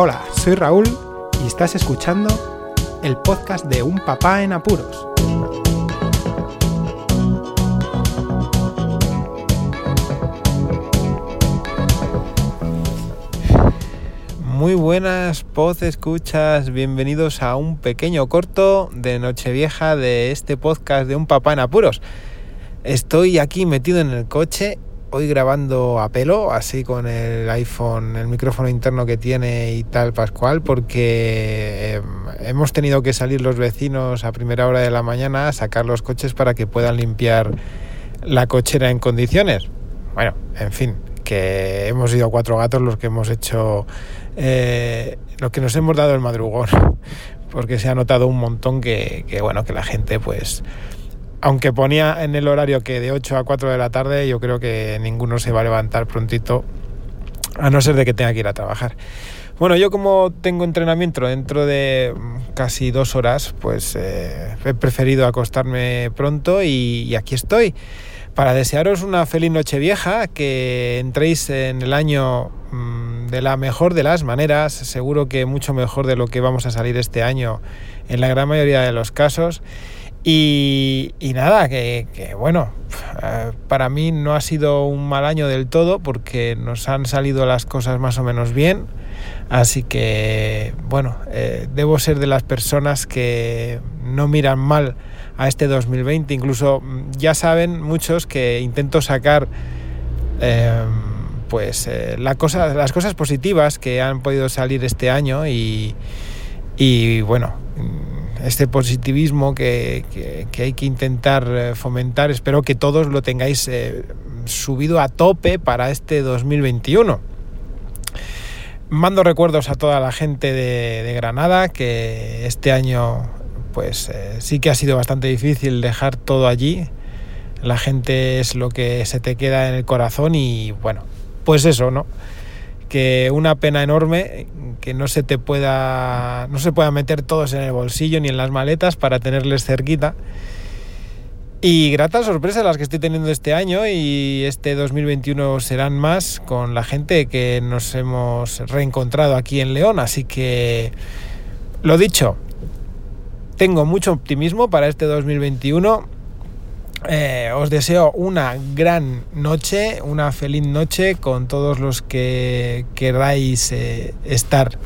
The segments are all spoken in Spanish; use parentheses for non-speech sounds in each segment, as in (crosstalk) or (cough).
Hola, soy Raúl y estás escuchando el podcast de Un Papá en Apuros. Muy buenas, Poz escuchas, bienvenidos a un pequeño corto de Nochevieja de este podcast de Un Papá en Apuros. Estoy aquí metido en el coche hoy grabando a pelo, así con el iPhone, el micrófono interno que tiene y tal, Pascual, porque eh, hemos tenido que salir los vecinos a primera hora de la mañana a sacar los coches para que puedan limpiar la cochera en condiciones. Bueno, en fin, que hemos ido cuatro gatos los que hemos hecho, eh, los que nos hemos dado el madrugón, (laughs) porque se ha notado un montón que bueno, que la gente pues aunque ponía en el horario que de 8 a 4 de la tarde, yo creo que ninguno se va a levantar prontito, a no ser de que tenga que ir a trabajar. Bueno, yo como tengo entrenamiento dentro de casi dos horas, pues eh, he preferido acostarme pronto y, aquí estoy para desearos una feliz noche vieja, que entréis en el año mm, de la mejor de las maneras, seguro que mucho mejor de lo que vamos a salir este año en la gran mayoría de los casos. Y, nada, que, bueno, eh, para mí no ha sido un mal año del todo porque nos han salido las cosas más o menos bien. Así que, bueno, eh, debo ser de las personas que no miran mal a este 2020. Incluso mm, ya saben muchos que intento sacar em, pues eh, la las cosas positivas que han podido salir este año y, y bueno este positivismo que, hay que intentar eh, fomentar. Espero que todos lo tengáis eh, subido a tope para este 2021. Mando recuerdos a toda la gente de, Granada que este año pues eh, sí que ha sido bastante difícil dejar todo allí. La gente es lo que se te queda en el corazón y bueno, pues eso, ¿no? Que una pena enorme que no se te pueda no se pueda meter todos en el bolsillo ni en las maletas para tenerles cerquita. Y gratas sorpresas las que estoy teniendo este año y este 2021 serán más con la gente que nos hemos reencontrado aquí en León. Así que lo dicho tengo mucho optimismo para este 2021 eh, os deseo una gran noche, una feliz noche con todos los que queráis eh, estar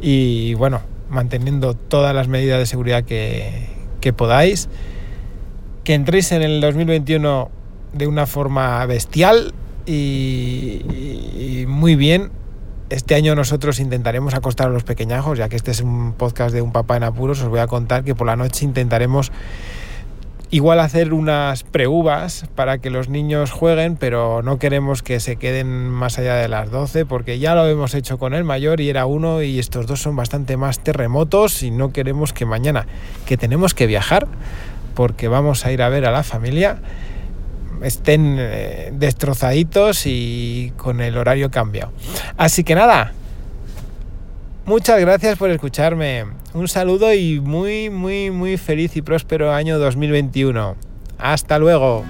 y bueno, manteniendo todas las medidas de seguridad que, podáis. Que entréis en el 2021 de una forma bestial y, muy bien. Este año nosotros intentaremos acostar a los pequeñajos, ya que este es un podcast de un papá en apuros, os voy a contar que por la noche intentaremos igual hacer unas preuvas para que los niños jueguen, pero no queremos que se queden más allá de las 12 porque ya lo hemos hecho con el mayor y era uno y estos dos son bastante más terremotos y no queremos que mañana que tenemos que viajar porque vamos a ir a ver a la familia estén eh, destrozaditos y con el horario cambiado. Así que nada, Muchas gracias por escucharme. Un saludo y muy, muy, muy feliz y próspero año 2021. Hasta luego.